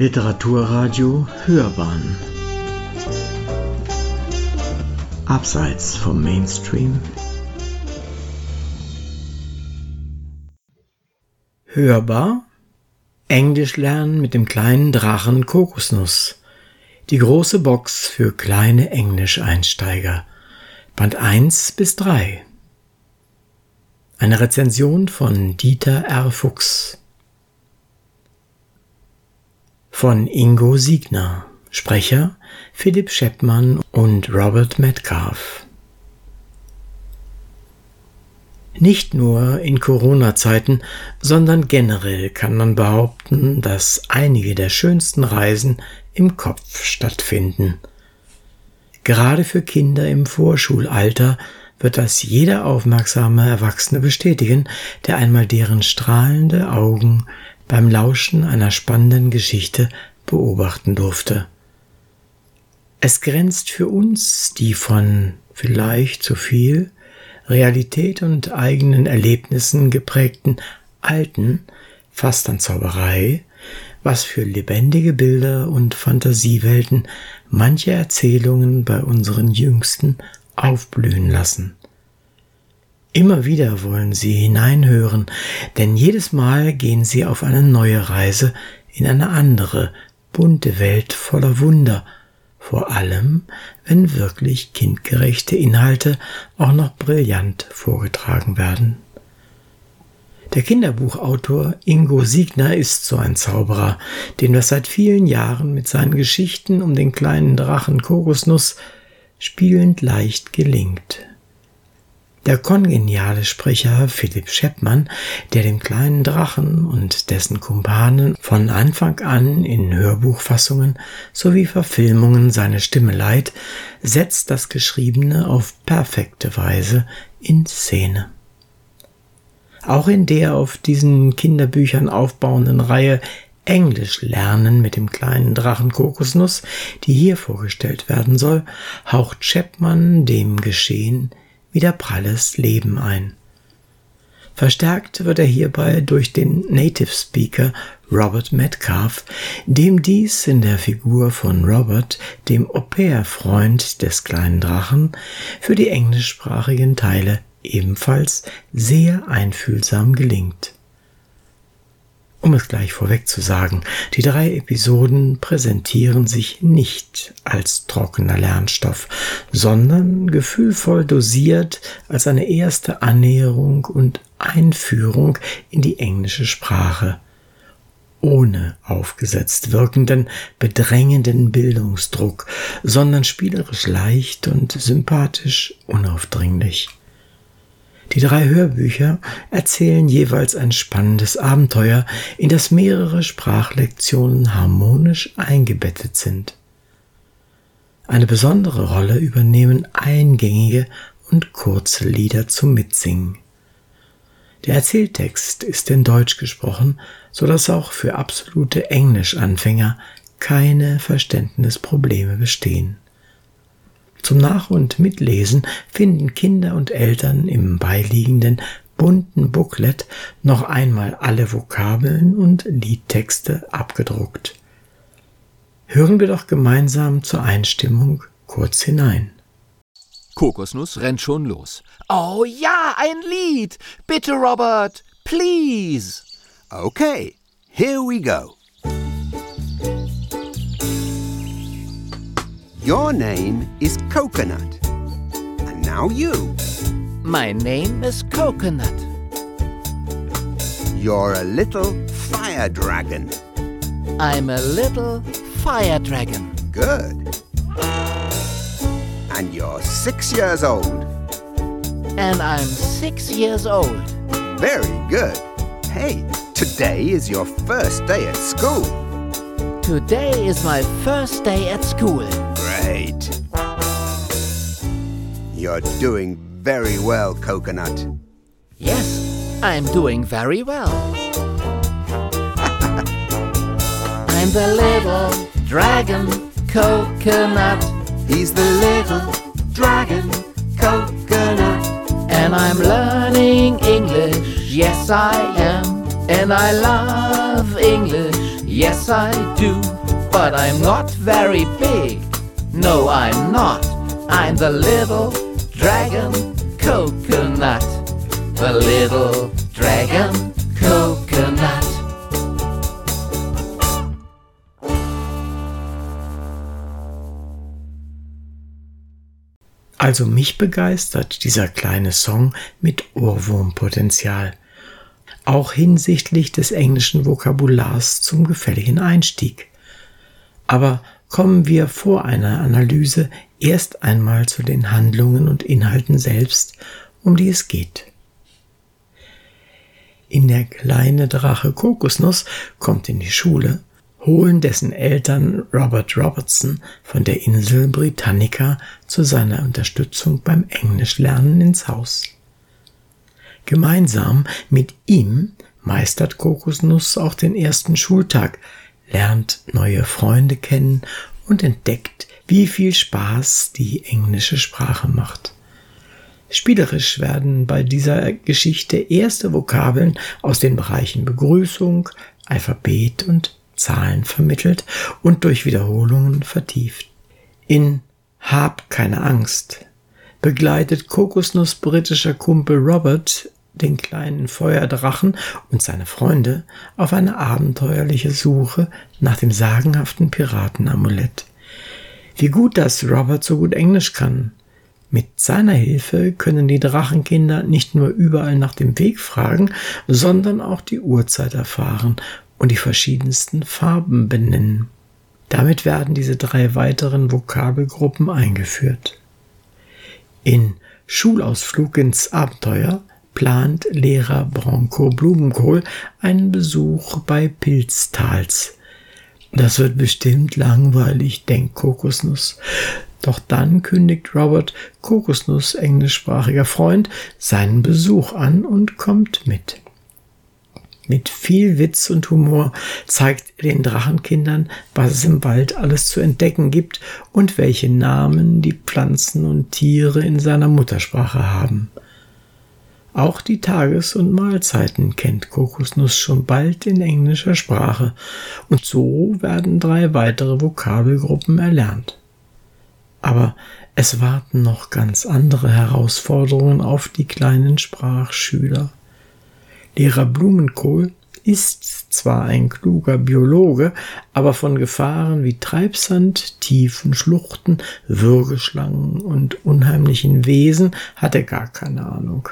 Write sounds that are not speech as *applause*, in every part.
Literaturradio Hörbahn. Abseits vom Mainstream. Hörbar? Englisch lernen mit dem kleinen Drachen Kokosnuss. Die große Box für kleine Englischeinsteiger. Band 1 bis 3 Eine Rezension von Dieter R. Fuchs von Ingo Siegner, Sprecher Philipp Scheppmann und Robert Metcalf. Nicht nur in Corona-Zeiten, sondern generell kann man behaupten, dass einige der schönsten Reisen im Kopf stattfinden. Gerade für Kinder im Vorschulalter wird das jeder aufmerksame Erwachsene bestätigen, der einmal deren strahlende Augen beim Lauschen einer spannenden Geschichte beobachten durfte. Es grenzt für uns, die von vielleicht zu viel Realität und eigenen Erlebnissen geprägten Alten, fast an Zauberei, was für lebendige Bilder und Fantasiewelten manche Erzählungen bei unseren Jüngsten aufblühen lassen. Immer wieder wollen sie hineinhören, denn jedes Mal gehen sie auf eine neue Reise in eine andere, bunte Welt voller Wunder, vor allem wenn wirklich kindgerechte Inhalte auch noch brillant vorgetragen werden. Der Kinderbuchautor Ingo Siegner ist so ein Zauberer, dem das seit vielen Jahren mit seinen Geschichten um den kleinen Drachen Kokosnuss spielend leicht gelingt. Der kongeniale Sprecher Philipp Scheppmann, der dem kleinen Drachen und dessen Kumpanen von Anfang an in Hörbuchfassungen sowie Verfilmungen seine Stimme leiht, setzt das Geschriebene auf perfekte Weise in Szene. Auch in der auf diesen Kinderbüchern aufbauenden Reihe Englisch lernen mit dem kleinen Drachen Kokosnuss, die hier vorgestellt werden soll, haucht Chapman dem Geschehen wieder pralles Leben ein. Verstärkt wird er hierbei durch den Native Speaker Robert Metcalf, dem dies in der Figur von Robert, dem Au-pair-Freund des kleinen Drachen, für die englischsprachigen Teile ebenfalls sehr einfühlsam gelingt. Um es gleich vorweg zu sagen, die drei Episoden präsentieren sich nicht als trockener Lernstoff, sondern gefühlvoll dosiert als eine erste Annäherung und Einführung in die englische Sprache, ohne aufgesetzt wirkenden, bedrängenden Bildungsdruck, sondern spielerisch leicht und sympathisch unaufdringlich. Die drei Hörbücher erzählen jeweils ein spannendes Abenteuer, in das mehrere Sprachlektionen harmonisch eingebettet sind. Eine besondere Rolle übernehmen eingängige und kurze Lieder zum Mitsingen. Der Erzähltext ist in Deutsch gesprochen, so dass auch für absolute Englischanfänger keine Verständnisprobleme bestehen. Zum Nach- und Mitlesen finden Kinder und Eltern im beiliegenden bunten Booklet noch einmal alle Vokabeln und Liedtexte abgedruckt. Hören wir doch gemeinsam zur Einstimmung kurz hinein. Kokosnuss rennt schon los. Oh ja, ein Lied! Bitte, Robert, please! Okay, here we go. Your name is Coconut. And now you. My name is Coconut. You're a little fire dragon. I'm a little fire dragon. Good. And you're six years old. And I'm six years old. Very good. Hey, today is your first day at school. Today is my first day at school. Great. You're doing very well, Coconut. Yes, I'm doing very well. *laughs* I'm the little dragon coconut. He's the little dragon coconut. And I'm learning English. Yes, I am. And I love English. Yes, I do, but I'm not very big. No, I'm not. I'm the little dragon coconut. The little dragon coconut. Also mich begeistert dieser kleine Song mit Ohrwurmpotenzial. Auch hinsichtlich des englischen Vokabulars zum gefälligen Einstieg. Aber kommen wir vor einer Analyse erst einmal zu den Handlungen und Inhalten selbst, um die es geht. In der kleine Drache Kokosnuss kommt in die Schule holen dessen Eltern Robert Robertson von der Insel Britannica zu seiner Unterstützung beim Englischlernen ins Haus. Gemeinsam mit ihm meistert Kokosnuss auch den ersten Schultag, lernt neue Freunde kennen und entdeckt, wie viel Spaß die englische Sprache macht. Spielerisch werden bei dieser Geschichte erste Vokabeln aus den Bereichen Begrüßung, Alphabet und Zahlen vermittelt und durch Wiederholungen vertieft. In Hab keine Angst begleitet Kokosnuss britischer Kumpel Robert den kleinen Feuerdrachen und seine Freunde auf eine abenteuerliche Suche nach dem sagenhaften Piratenamulett. Wie gut, dass Robert so gut Englisch kann. Mit seiner Hilfe können die Drachenkinder nicht nur überall nach dem Weg fragen, sondern auch die Uhrzeit erfahren und die verschiedensten Farben benennen. Damit werden diese drei weiteren Vokabelgruppen eingeführt. In Schulausflug ins Abenteuer plant Lehrer Bronco Blumenkohl einen Besuch bei Pilztals. Das wird bestimmt langweilig, denkt Kokosnuss. Doch dann kündigt Robert, Kokosnuss englischsprachiger Freund, seinen Besuch an und kommt mit. Mit viel Witz und Humor zeigt er den Drachenkindern, was es im Wald alles zu entdecken gibt und welche Namen die Pflanzen und Tiere in seiner Muttersprache haben. Auch die Tages- und Mahlzeiten kennt Kokosnuss schon bald in englischer Sprache, und so werden drei weitere Vokabelgruppen erlernt. Aber es warten noch ganz andere Herausforderungen auf die kleinen Sprachschüler. Lehrer Blumenkohl ist zwar ein kluger Biologe, aber von Gefahren wie Treibsand, tiefen Schluchten, Würgeschlangen und unheimlichen Wesen hat er gar keine Ahnung.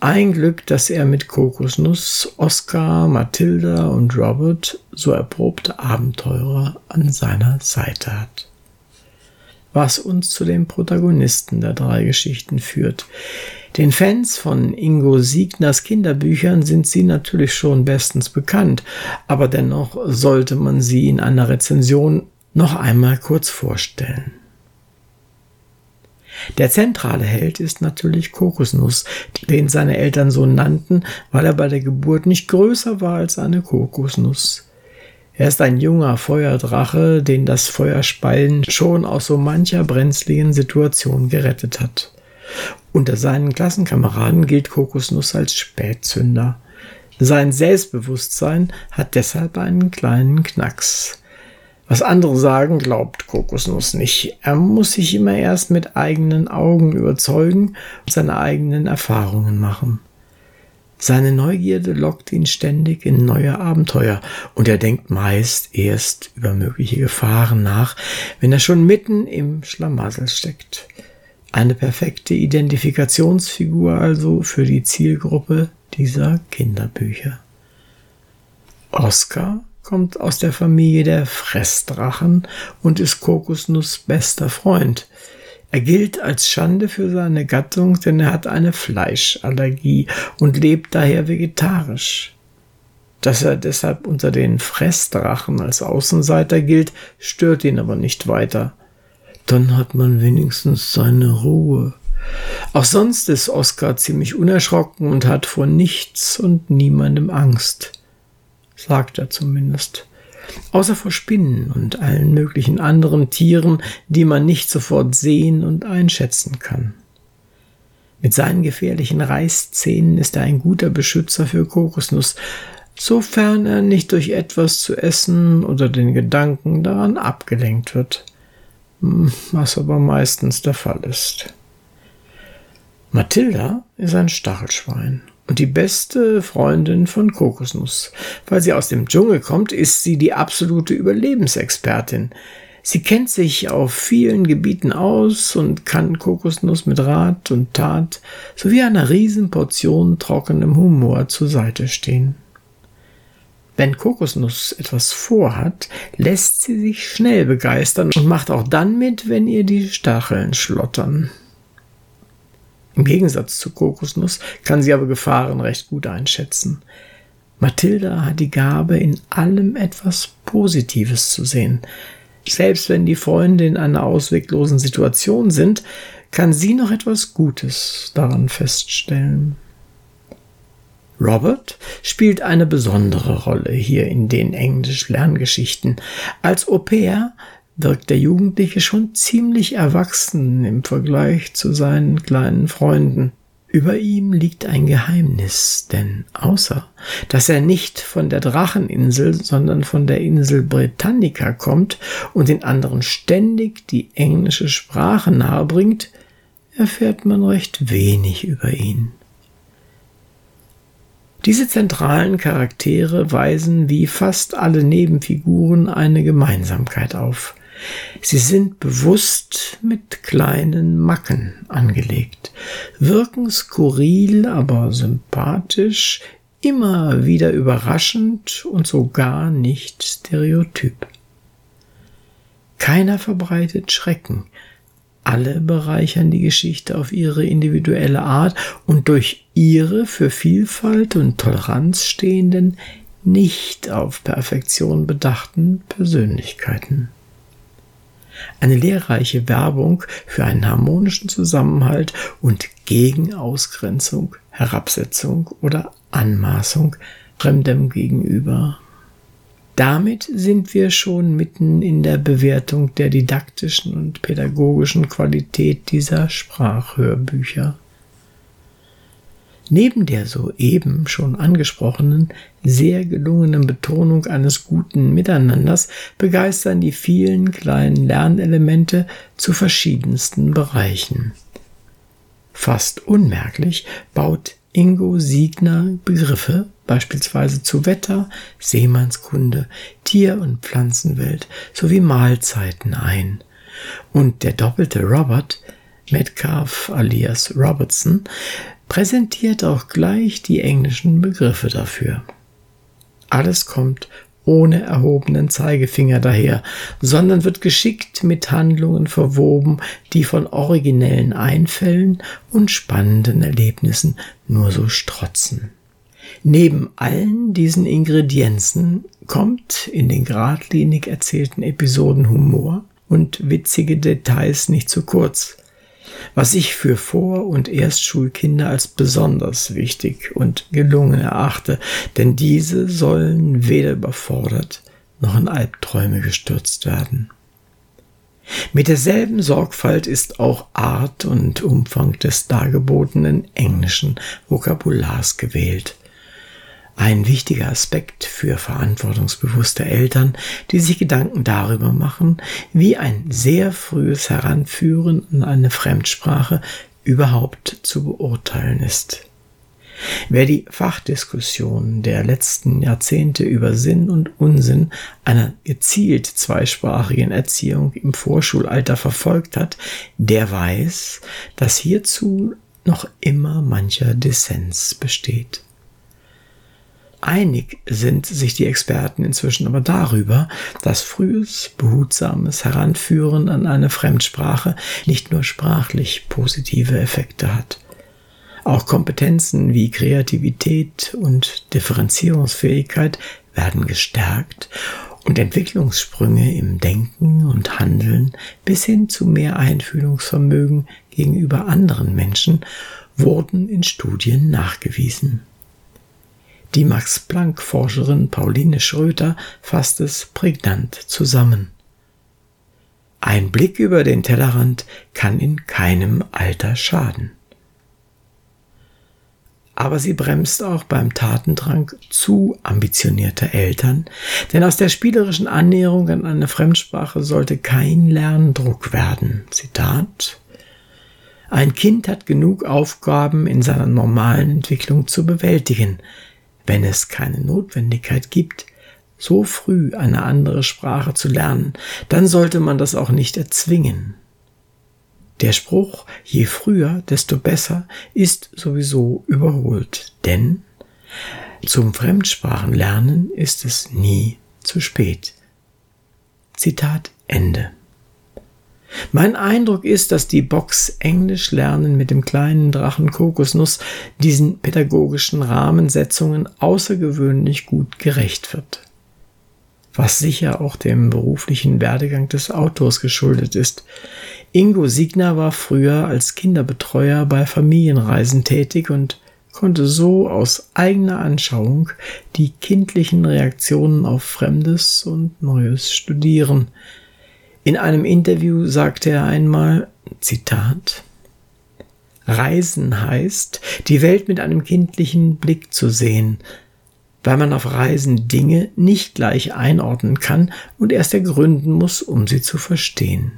Ein Glück, dass er mit Kokosnuss, Oscar, Mathilda und Robert so erprobte Abenteurer an seiner Seite hat. Was uns zu den Protagonisten der drei Geschichten führt. Den Fans von Ingo Siegners Kinderbüchern sind sie natürlich schon bestens bekannt, aber dennoch sollte man sie in einer Rezension noch einmal kurz vorstellen. Der zentrale Held ist natürlich Kokosnuss, den seine Eltern so nannten, weil er bei der Geburt nicht größer war als eine Kokosnuss. Er ist ein junger Feuerdrache, den das Feuerspeien schon aus so mancher brenzligen Situation gerettet hat. Unter seinen Klassenkameraden gilt Kokosnuss als Spätzünder. Sein Selbstbewusstsein hat deshalb einen kleinen Knacks. Was andere sagen, glaubt Kokosnuss nicht. Er muss sich immer erst mit eigenen Augen überzeugen und seine eigenen Erfahrungen machen. Seine Neugierde lockt ihn ständig in neue Abenteuer und er denkt meist erst über mögliche Gefahren nach, wenn er schon mitten im Schlamassel steckt. Eine perfekte Identifikationsfigur also für die Zielgruppe dieser Kinderbücher. Oscar kommt aus der Familie der Fressdrachen und ist Kokosnuss bester Freund. Er gilt als Schande für seine Gattung, denn er hat eine Fleischallergie und lebt daher vegetarisch. Dass er deshalb unter den Fressdrachen als Außenseiter gilt, stört ihn aber nicht weiter dann hat man wenigstens seine Ruhe. Auch sonst ist Oskar ziemlich unerschrocken und hat vor nichts und niemandem Angst. Sagt er zumindest. Außer vor Spinnen und allen möglichen anderen Tieren, die man nicht sofort sehen und einschätzen kann. Mit seinen gefährlichen Reißzähnen ist er ein guter Beschützer für Kokosnuss, sofern er nicht durch etwas zu essen oder den Gedanken daran abgelenkt wird, hm, was aber meistens der Fall ist. Mathilda ist ein Stachelschwein und die beste Freundin von Kokosnuss. Weil sie aus dem Dschungel kommt, ist sie die absolute Überlebensexpertin. Sie kennt sich auf vielen Gebieten aus und kann Kokosnuss mit Rat und Tat sowie einer Riesenportion trockenem Humor zur Seite stehen. Wenn Kokosnuss etwas vorhat, lässt sie sich schnell begeistern und macht auch dann mit, wenn ihr die Stacheln schlottern. Im Gegensatz zu Kokosnuss kann sie aber Gefahren recht gut einschätzen. Mathilda hat die Gabe, in allem etwas Positives zu sehen. Selbst wenn die Freunde in einer ausweglosen Situation sind, kann sie noch etwas Gutes daran feststellen. Robert spielt eine besondere Rolle hier in den Englisch-Lerngeschichten. Als Au pair wirkt der Jugendliche schon ziemlich erwachsen im Vergleich zu seinen kleinen Freunden. Über ihm liegt ein Geheimnis, denn außer dass er nicht von der Dracheninsel, sondern von der Insel Britannica kommt und den anderen ständig die englische Sprache nahebringt, erfährt man recht wenig über ihn. Diese zentralen Charaktere weisen wie fast alle Nebenfiguren eine Gemeinsamkeit auf. Sie sind bewusst mit kleinen Macken angelegt, wirken skurril, aber sympathisch, immer wieder überraschend und sogar nicht stereotyp. Keiner verbreitet Schrecken, alle bereichern die Geschichte auf ihre individuelle Art und durch ihre für Vielfalt und Toleranz stehenden, nicht auf Perfektion bedachten Persönlichkeiten eine lehrreiche Werbung für einen harmonischen Zusammenhalt und gegen Ausgrenzung, Herabsetzung oder Anmaßung Fremdem gegenüber. Damit sind wir schon mitten in der Bewertung der didaktischen und pädagogischen Qualität dieser Sprachhörbücher. Neben der soeben schon angesprochenen, sehr gelungenen Betonung eines guten Miteinanders begeistern die vielen kleinen Lernelemente zu verschiedensten Bereichen. Fast unmerklich baut Ingo Siegner Begriffe beispielsweise zu Wetter, Seemannskunde, Tier- und Pflanzenwelt sowie Mahlzeiten ein. Und der doppelte Robert, Metcalf alias Robertson, präsentiert auch gleich die englischen Begriffe dafür. Alles kommt ohne erhobenen Zeigefinger daher, sondern wird geschickt mit Handlungen verwoben, die von originellen Einfällen und spannenden Erlebnissen nur so strotzen. Neben allen diesen Ingredienzen kommt in den geradlinig erzählten Episoden Humor und witzige Details nicht zu kurz, was ich für Vor- und Erstschulkinder als besonders wichtig und gelungen erachte, denn diese sollen weder überfordert noch in Albträume gestürzt werden. Mit derselben Sorgfalt ist auch Art und Umfang des dargebotenen englischen Vokabulars gewählt ein wichtiger Aspekt für verantwortungsbewusste Eltern, die sich Gedanken darüber machen, wie ein sehr frühes Heranführen an eine Fremdsprache überhaupt zu beurteilen ist. Wer die Fachdiskussion der letzten Jahrzehnte über Sinn und Unsinn einer gezielt zweisprachigen Erziehung im Vorschulalter verfolgt hat, der weiß, dass hierzu noch immer mancher Dissens besteht. Einig sind sich die Experten inzwischen aber darüber, dass frühes, behutsames Heranführen an eine Fremdsprache nicht nur sprachlich positive Effekte hat. Auch Kompetenzen wie Kreativität und Differenzierungsfähigkeit werden gestärkt und Entwicklungssprünge im Denken und Handeln bis hin zu mehr Einfühlungsvermögen gegenüber anderen Menschen wurden in Studien nachgewiesen. Die Max-Planck-Forscherin Pauline Schröter fasst es prägnant zusammen. Ein Blick über den Tellerrand kann in keinem Alter schaden. aber sie bremst auch beim Tatendrang zu ambitionierter Eltern, denn aus der spielerischen Annäherung an eine Fremdsprache sollte kein Lerndruck werden. Zitat Ein Kind hat genug Aufgaben in seiner normalen Entwicklung zu bewältigen. Wenn es keine Notwendigkeit gibt, so früh eine andere Sprache zu lernen, dann sollte man das auch nicht erzwingen. Der Spruch je früher, desto besser ist sowieso überholt, denn zum Fremdsprachenlernen ist es nie zu spät. Zitat Ende. Mein Eindruck ist, dass die Box Englisch lernen mit dem kleinen Drachen Kokosnuss diesen pädagogischen Rahmensetzungen außergewöhnlich gut gerecht wird was sicher auch dem beruflichen Werdegang des Autors geschuldet ist. Ingo Signer war früher als Kinderbetreuer bei Familienreisen tätig und konnte so aus eigener Anschauung die kindlichen Reaktionen auf Fremdes und Neues studieren. In einem Interview sagte er einmal, Zitat, Reisen heißt, die Welt mit einem kindlichen Blick zu sehen, weil man auf Reisen Dinge nicht gleich einordnen kann und erst ergründen muss, um sie zu verstehen.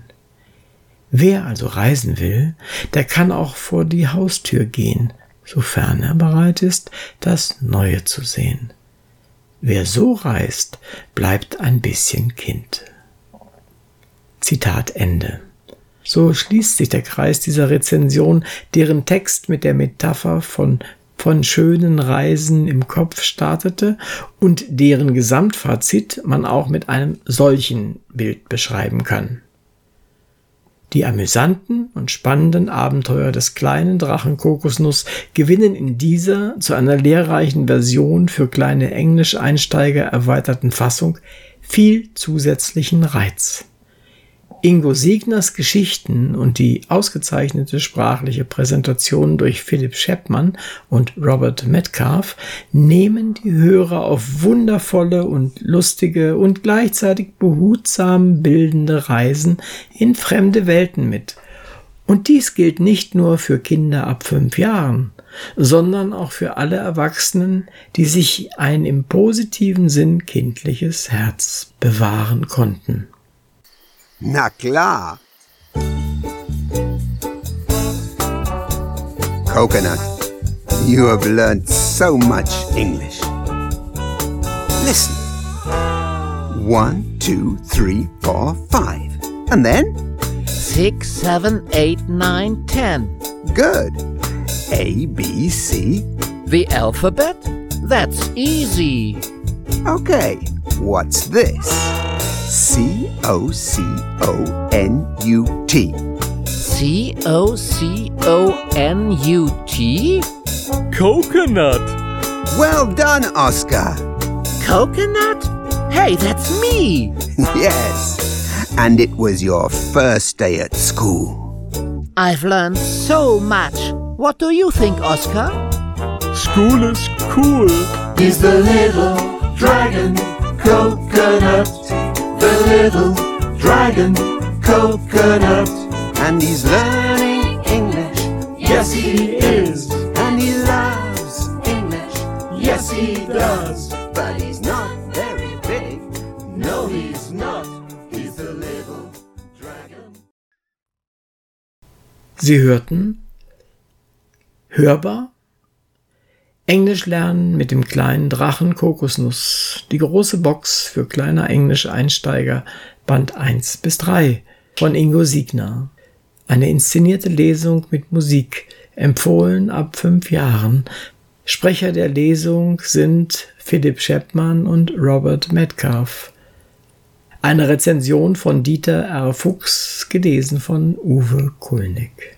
Wer also reisen will, der kann auch vor die Haustür gehen, sofern er bereit ist, das Neue zu sehen. Wer so reist, bleibt ein bisschen Kind. Zitat Ende. So schließt sich der Kreis dieser Rezension, deren Text mit der Metapher von von schönen Reisen im Kopf startete und deren Gesamtfazit man auch mit einem solchen Bild beschreiben kann. Die amüsanten und spannenden Abenteuer des kleinen Drachen Kokosnuss gewinnen in dieser zu einer lehrreichen Version für kleine Englischeinsteiger erweiterten Fassung viel zusätzlichen Reiz. Ingo Siegners Geschichten und die ausgezeichnete sprachliche Präsentation durch Philipp Scheppmann und Robert Metcalf nehmen die Hörer auf wundervolle und lustige und gleichzeitig behutsam bildende Reisen in fremde Welten mit. Und dies gilt nicht nur für Kinder ab fünf Jahren, sondern auch für alle Erwachsenen, die sich ein im positiven Sinn kindliches Herz bewahren konnten. Na klar. Coconut, you have learned so much English. Listen. One, two, three, four, five. And then? Six, seven, eight, nine, ten. Good. A, B, C. The alphabet? That's easy. Okay, what's this? C O C O N U T. C O C O N U T? Coconut. Well done, Oscar. Coconut? Hey, that's me! *laughs* yes. And it was your first day at school. I've learned so much. What do you think, Oscar? School is cool. He's the little dragon coconut. The little dragon coconut. And he's learning English. Yes, he is. And he loves English. Yes, he does. But he's not very big. No, he's not. He's the little dragon. Sie hörten Hörbar Englisch lernen mit dem kleinen Drachen Kokosnuss. Die große Box für kleiner Englisch-Einsteiger, Band 1 bis 3 von Ingo Siegner. Eine inszenierte Lesung mit Musik, empfohlen ab fünf Jahren. Sprecher der Lesung sind Philipp Scheppmann und Robert Metcalf. Eine Rezension von Dieter R. Fuchs, gelesen von Uwe Kulnig.